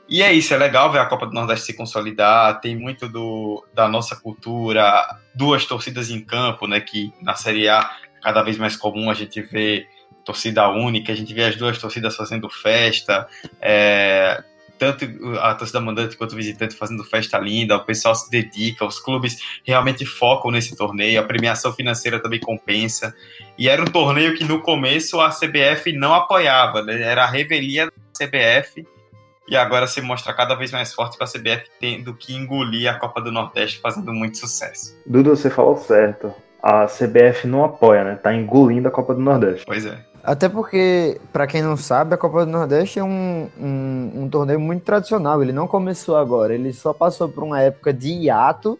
E é isso, é legal ver a Copa do Nordeste se consolidar, tem muito do, da nossa cultura, duas torcidas em campo, né, que na Série A cada vez mais comum a gente vê torcida única, a gente vê as duas torcidas fazendo festa, é, tanto a torcida mandante quanto o visitante fazendo festa linda, o pessoal se dedica, os clubes realmente focam nesse torneio, a premiação financeira também compensa. E era um torneio que no começo a CBF não apoiava, né? era a revelia da CBF. E agora se mostra cada vez mais forte com a CBF tendo que engolir a Copa do Nordeste, fazendo muito sucesso. Dudu, você falou certo. A CBF não apoia, né? Tá engolindo a Copa do Nordeste. Pois é. Até porque, para quem não sabe, a Copa do Nordeste é um, um, um, torneio muito tradicional. Ele não começou agora, ele só passou por uma época de hiato.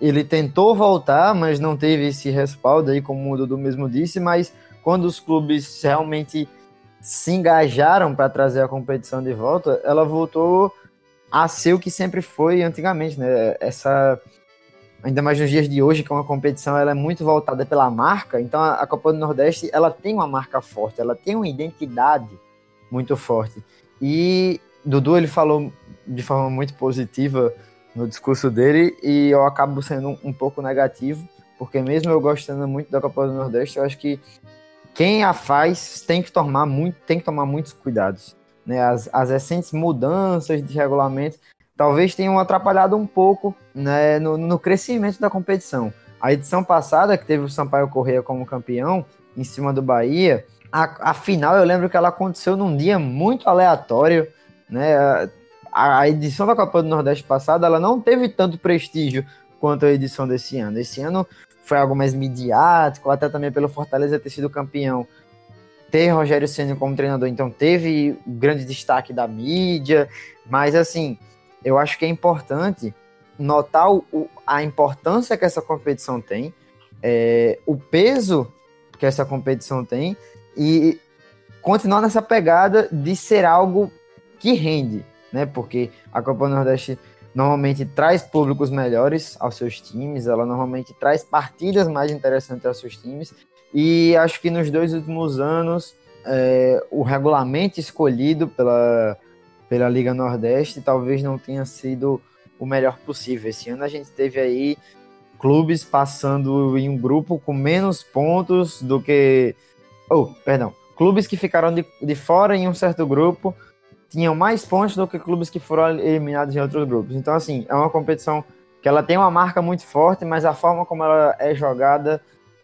Ele tentou voltar, mas não teve esse respaldo aí, como o Dudu mesmo disse. Mas quando os clubes realmente se engajaram para trazer a competição de volta, ela voltou a ser o que sempre foi antigamente, né? Essa ainda mais nos dias de hoje, que é uma competição ela é muito voltada pela marca, então a, Copa do Nordeste ela tem uma marca forte, ela tem uma identidade muito forte. E Dudu ele falou de forma muito positiva no discurso dele e eu acabo sendo um, um pouco negativo, porque mesmo eu gostando muito da Copa do Nordeste, eu acho que quem a faz tem que tomar muito, tem que tomar muitos cuidados. Né? As, as recentes mudanças de regulamento talvez tenham atrapalhado um pouco né, no, no, crescimento da competição. A edição passada, que teve o Sampaio Correia como campeão, em cima do Bahia, a, a final eu lembro que ela aconteceu num dia muito aleatório, né? A, a, edição da Copa do Nordeste passada, ela não teve tanto prestígio quanto a edição desse ano. Esse ano foi algo mais midiático, até também pelo Fortaleza ter sido campeão. Ter Rogério Senna como treinador, então teve grande destaque da mídia, mas assim, eu acho que é importante notar o, a importância que essa competição tem, é, o peso que essa competição tem e continuar nessa pegada de ser algo que rende, né? Porque a Copa do Nordeste normalmente traz públicos melhores aos seus times, ela normalmente traz partidas mais interessantes aos seus times e acho que nos dois últimos anos é, o regulamento escolhido pela pela Liga Nordeste talvez não tenha sido o melhor possível. Esse ano a gente teve aí clubes passando em um grupo com menos pontos do que. Oh, perdão. Clubes que ficaram de, de fora em um certo grupo tinham mais pontos do que clubes que foram eliminados em outros grupos. Então, assim, é uma competição que ela tem uma marca muito forte, mas a forma como ela é jogada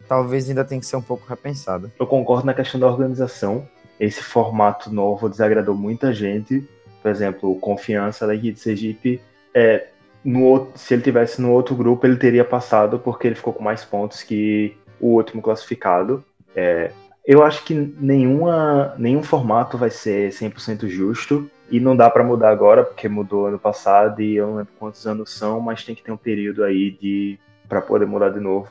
talvez ainda tenha que ser um pouco repensada. Eu concordo na questão da organização. Esse formato novo desagradou muita gente por exemplo, Confiança daqui de Sergipe é, no outro, se ele tivesse no outro grupo, ele teria passado porque ele ficou com mais pontos que o último classificado. É, eu acho que nenhuma, nenhum formato vai ser 100% justo e não dá para mudar agora porque mudou ano passado e eu não lembro quantos anos são, mas tem que ter um período aí de para poder mudar de novo.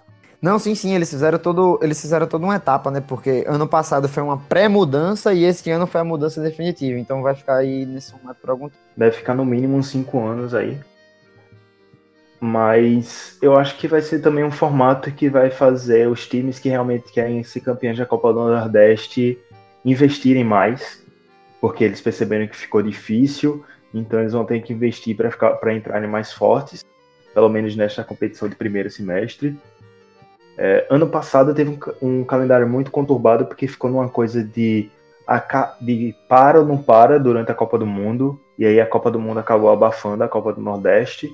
Não, sim, sim, eles fizeram todo, eles fizeram toda uma etapa, né? Porque ano passado foi uma pré-mudança e esse ano foi a mudança definitiva. Então vai ficar aí nesse formato por algum tempo. Deve ficar no mínimo uns 5 anos aí. Mas eu acho que vai ser também um formato que vai fazer os times que realmente querem ser campeões da Copa do Nordeste investirem mais, porque eles perceberam que ficou difícil, então eles vão ter que investir para entrarem mais fortes, pelo menos nesta competição de primeiro semestre. É, ano passado teve um, um, calendário muito conturbado porque ficou numa coisa de, de para ou não para durante a Copa do Mundo, e aí a Copa do Mundo acabou abafando a Copa do Nordeste.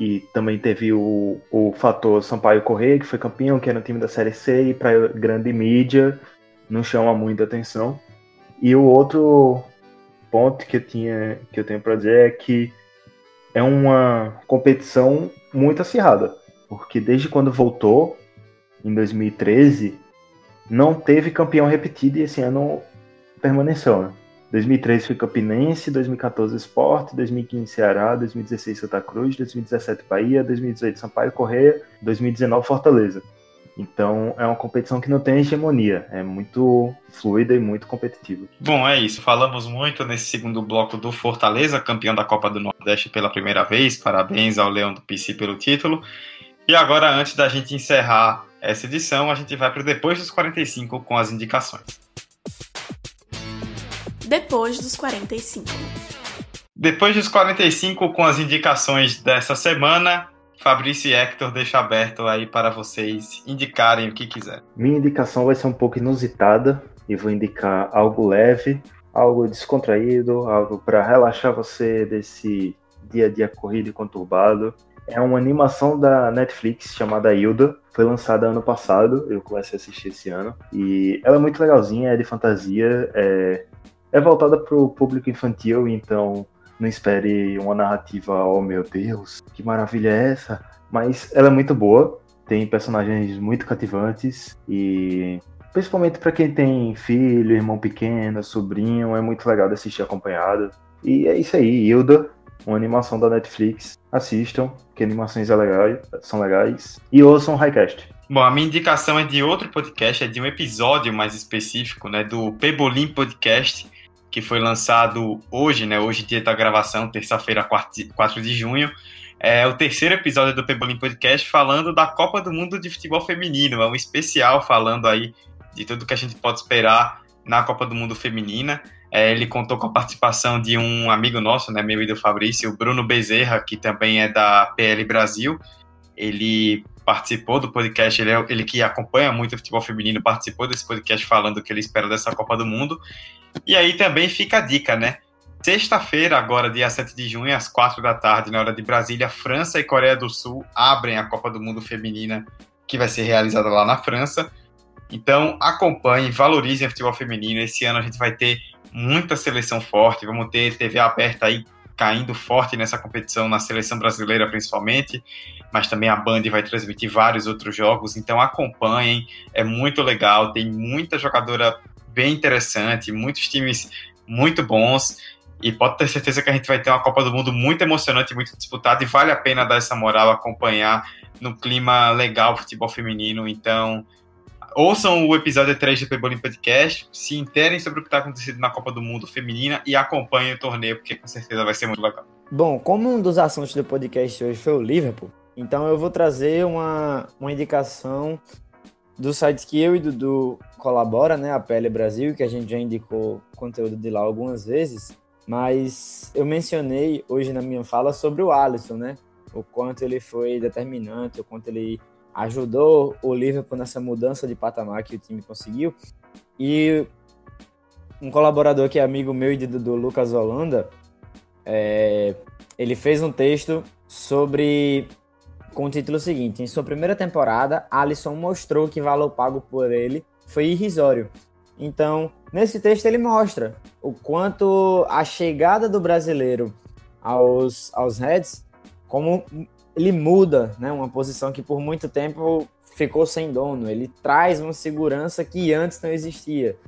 E também teve o, o fator Sampaio Correia, que foi campeão, que era um time da Série C, e para grande mídia não chama muita atenção. E o outro ponto que eu, tinha, que eu tenho para dizer é que é uma competição muito acirrada, porque desde quando voltou, em 2013, não teve campeão repetido e esse ano permaneceu. Né? 2013 foi Campinense, 2014 Esporte, 2015 Ceará, 2016 Santa Cruz, 2017 Bahia, 2018 Sampaio Correia, 2019 Fortaleza. Então é uma competição que não tem hegemonia, é muito fluida e muito competitiva. Bom, é isso. Falamos muito nesse segundo bloco do Fortaleza, campeão da Copa do Nordeste pela primeira vez. Parabéns ao Leão do PC pelo título. E agora, antes da gente encerrar essa edição, a gente vai para depois dos 45 com as indicações depois dos 45. Depois dos 45, com as indicações dessa semana, Fabrício e Hector deixa aberto aí para vocês indicarem o que quiser. Minha indicação vai ser um pouco inusitada e vou indicar algo leve, algo descontraído, algo para relaxar você desse dia a dia corrido e conturbado. É uma animação da Netflix chamada Hilda. Foi lançada ano passado, eu comecei a assistir esse ano. E ela é muito legalzinha, é de fantasia, é é voltada para o público infantil, então não espere uma narrativa, oh meu Deus, que maravilha é essa? Mas ela é muito boa, tem personagens muito cativantes e principalmente para quem tem filho, irmão pequeno, sobrinho, é muito legal de assistir acompanhado. E é isso aí, Hilda, uma animação da Netflix. Assistam, que animações é legais, são legais. E ouçam o Highcast. Bom, a minha indicação é de outro podcast, é de um episódio mais específico, né, do Pebolim Podcast, que foi lançado hoje, né? Hoje, dia da gravação, terça-feira, 4 de junho. É o terceiro episódio do Pebolim Podcast falando da Copa do Mundo de Futebol Feminino. É um especial falando aí de tudo que a gente pode esperar na Copa do Mundo Feminina. É, ele contou com a participação de um amigo nosso, né, meu e do Fabrício, o Bruno Bezerra, que também é da PL Brasil. Ele participou do podcast, ele, é, ele que acompanha muito o futebol feminino, participou desse podcast falando o que ele espera dessa Copa do Mundo. E aí também fica a dica, né? Sexta-feira, agora, dia 7 de junho, às 4 da tarde, na hora de Brasília, França e Coreia do Sul abrem a Copa do Mundo Feminina, que vai ser realizada lá na França. Então, acompanhem, valorizem o futebol feminino. Esse ano a gente vai ter muita seleção forte, vamos ter TV aberta aí caindo forte nessa competição, na seleção brasileira principalmente, mas também a Band vai transmitir vários outros jogos, então acompanhem, é muito legal, tem muita jogadora bem interessante, muitos times muito bons. E pode ter certeza que a gente vai ter uma Copa do Mundo muito emocionante, muito disputada, e vale a pena dar essa moral, acompanhar no clima legal futebol feminino. Então, ouçam o episódio 3 do Pebolim Podcast, se interem sobre o que está acontecendo na Copa do Mundo feminina e acompanhem o torneio, porque com certeza vai ser muito legal. Bom, como um dos assuntos do podcast hoje foi o Liverpool, então eu vou trazer uma, uma indicação dos sites que eu e Dudu colabora, né, a PL Brasil, que a gente já indicou conteúdo de lá algumas vezes, mas eu mencionei hoje na minha fala sobre o Alisson, né, o quanto ele foi determinante, o quanto ele ajudou o Liverpool nessa mudança de patamar que o time conseguiu. E um colaborador que é amigo meu e do Lucas Holanda, é, ele fez um texto sobre com o título seguinte: Em sua primeira temporada, Alisson mostrou que o valor pago por ele foi irrisório. Então, nesse texto ele mostra o quanto a chegada do brasileiro aos, aos Reds como ele muda, né? Uma posição que por muito tempo ficou sem dono. Ele traz uma segurança que antes não existia.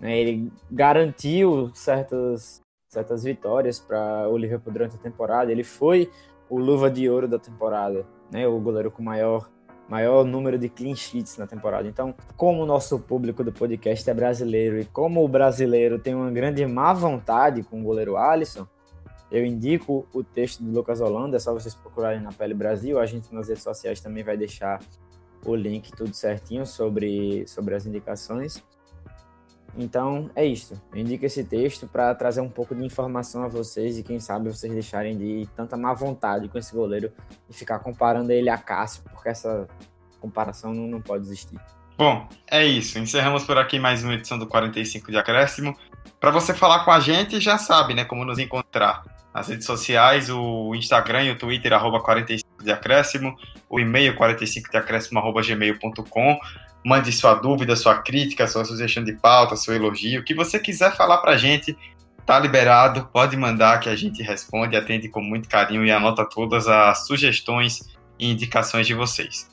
Né? Ele garantiu certas, certas vitórias para o Liverpool durante a temporada. Ele foi o luva de ouro da temporada, né? O goleiro com maior maior número de clean sheets na temporada. Então, como o nosso público do podcast é brasileiro e como o brasileiro tem uma grande má vontade com o goleiro Alisson, eu indico o texto do Lucas Holanda, é só vocês procurarem na Pele Brasil. A gente nas redes sociais também vai deixar o link tudo certinho sobre, sobre as indicações. Então é isso. Eu indico esse texto para trazer um pouco de informação a vocês e quem sabe vocês deixarem de tanta má vontade com esse goleiro e ficar comparando ele a Cássio, porque essa comparação não, não pode existir. Bom, é isso. Encerramos por aqui mais uma edição do 45 de Acréscimo. Para você falar com a gente, já sabe, né, como nos encontrar nas redes sociais, o Instagram e o Twitter, arroba 45 de acréscimo, o e-mail 45 de acréscimo, arroba gmail.com. Mande sua dúvida, sua crítica, sua sugestão de pauta, seu elogio, o que você quiser falar pra gente, tá liberado, pode mandar que a gente responde, atende com muito carinho e anota todas as sugestões e indicações de vocês.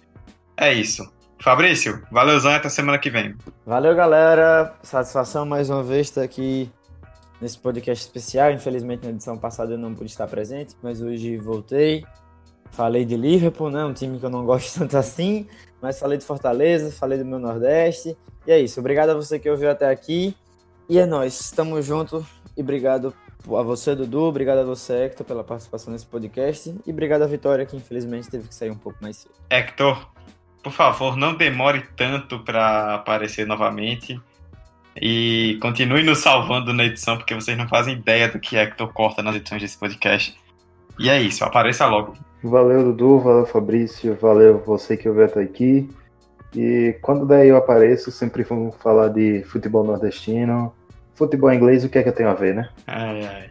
É isso. Fabrício, valeuzão até semana que vem. Valeu, galera. Satisfação mais uma vez estar aqui nesse podcast especial. Infelizmente, na edição passada eu não pude estar presente, mas hoje voltei. Falei de Liverpool, né? Um time que eu não gosto tanto assim, mas falei de Fortaleza, falei do meu Nordeste. E é isso. Obrigado a você que ouviu até aqui. E é nóis. Estamos juntos. E obrigado a você, Dudu. Obrigado a você, Hector, pela participação nesse podcast. E obrigado a Vitória, que infelizmente teve que sair um pouco mais cedo. Hector, por favor, não demore tanto para aparecer novamente. E continue nos salvando na edição, porque vocês não fazem ideia do que é que tu corta nas edições desse podcast. E é isso, apareça logo. Valeu, Dudu, valeu, Fabrício, valeu você que ouviu até aqui. E quando daí eu apareço, sempre vamos falar de futebol nordestino. Futebol inglês, o que é que eu tenho a ver, né? Ai, ai.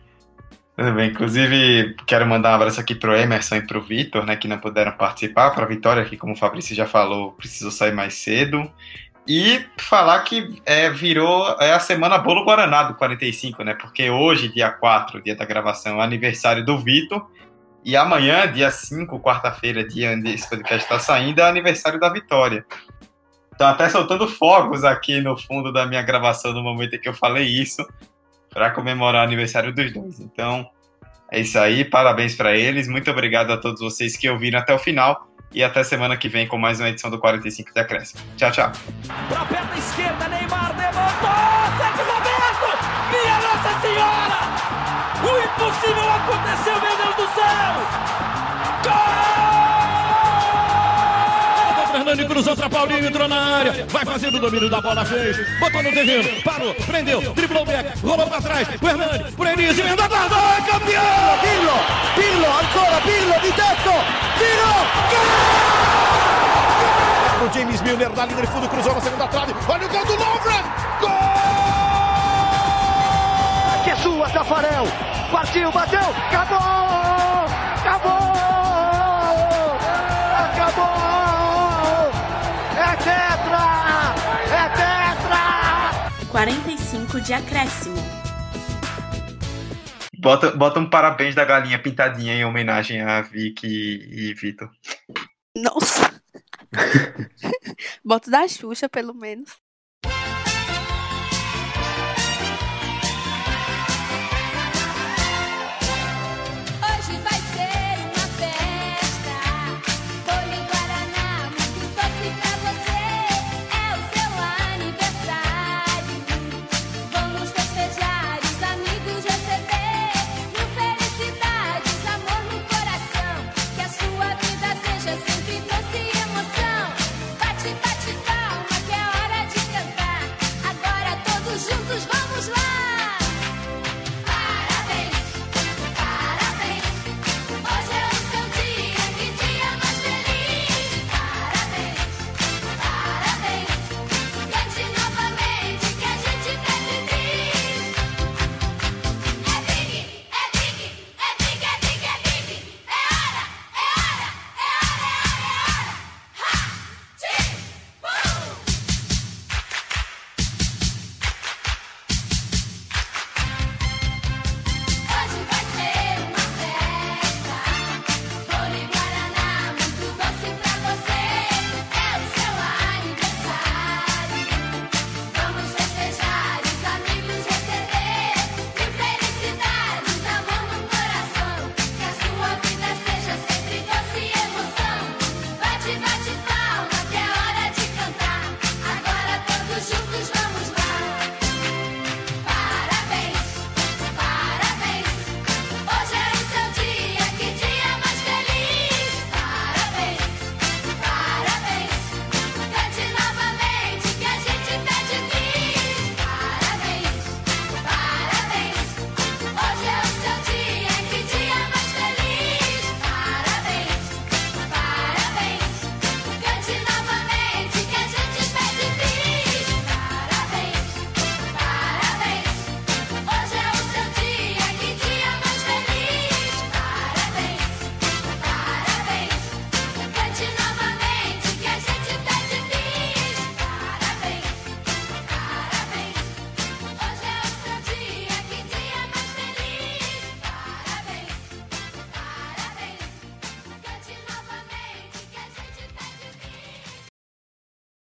Tudo bem, inclusive quero mandar um abraço aqui pro Emerson e pro Vitor, né, que não puderam participar, pra Vitória, que como o Fabrício já falou, precisou sair mais cedo. E falar que é, virou é a semana Bolo Guaraná do 45, né? Porque hoje, dia 4, dia da gravação, é aniversário do Vitor. E amanhã, dia 5, quarta-feira, dia onde esse podcast está saindo, é aniversário da Vitória. Então, até soltando fogos aqui no fundo da minha gravação no momento em que eu falei isso, para comemorar o aniversário dos dois. Então, é isso aí. Parabéns para eles. Muito obrigado a todos vocês que ouviram até o final e até semana que vem com mais uma edição do 45 de Acréscimo. Tchau, tchau. Pra perna esquerda, Neymar levantou! Minha Nossa Senhora! O impossível aconteceu, meu Deus do céu! Gol! Fernando cruzou para Paulinho, entrou na área, vai fazendo o domínio da bola, fez, botou no terreno, parou, prendeu, driblou o back, rolou para trás, o Hernani, por Enis, emenda guarda, é campeão! Pirlo, Pirlo, ancora Pirlo di tetto, tiro, gol! O James Milner na linha de fundo cruzou na segunda trave, olha o gol do Lovren, gol! Que é sua, Tafarel, partiu, bateu, acabou, acabou, 45 de acréscimo. Bota, bota um parabéns da galinha pintadinha em homenagem a Vicky e Vitor. Nossa! Bota da Xuxa, pelo menos.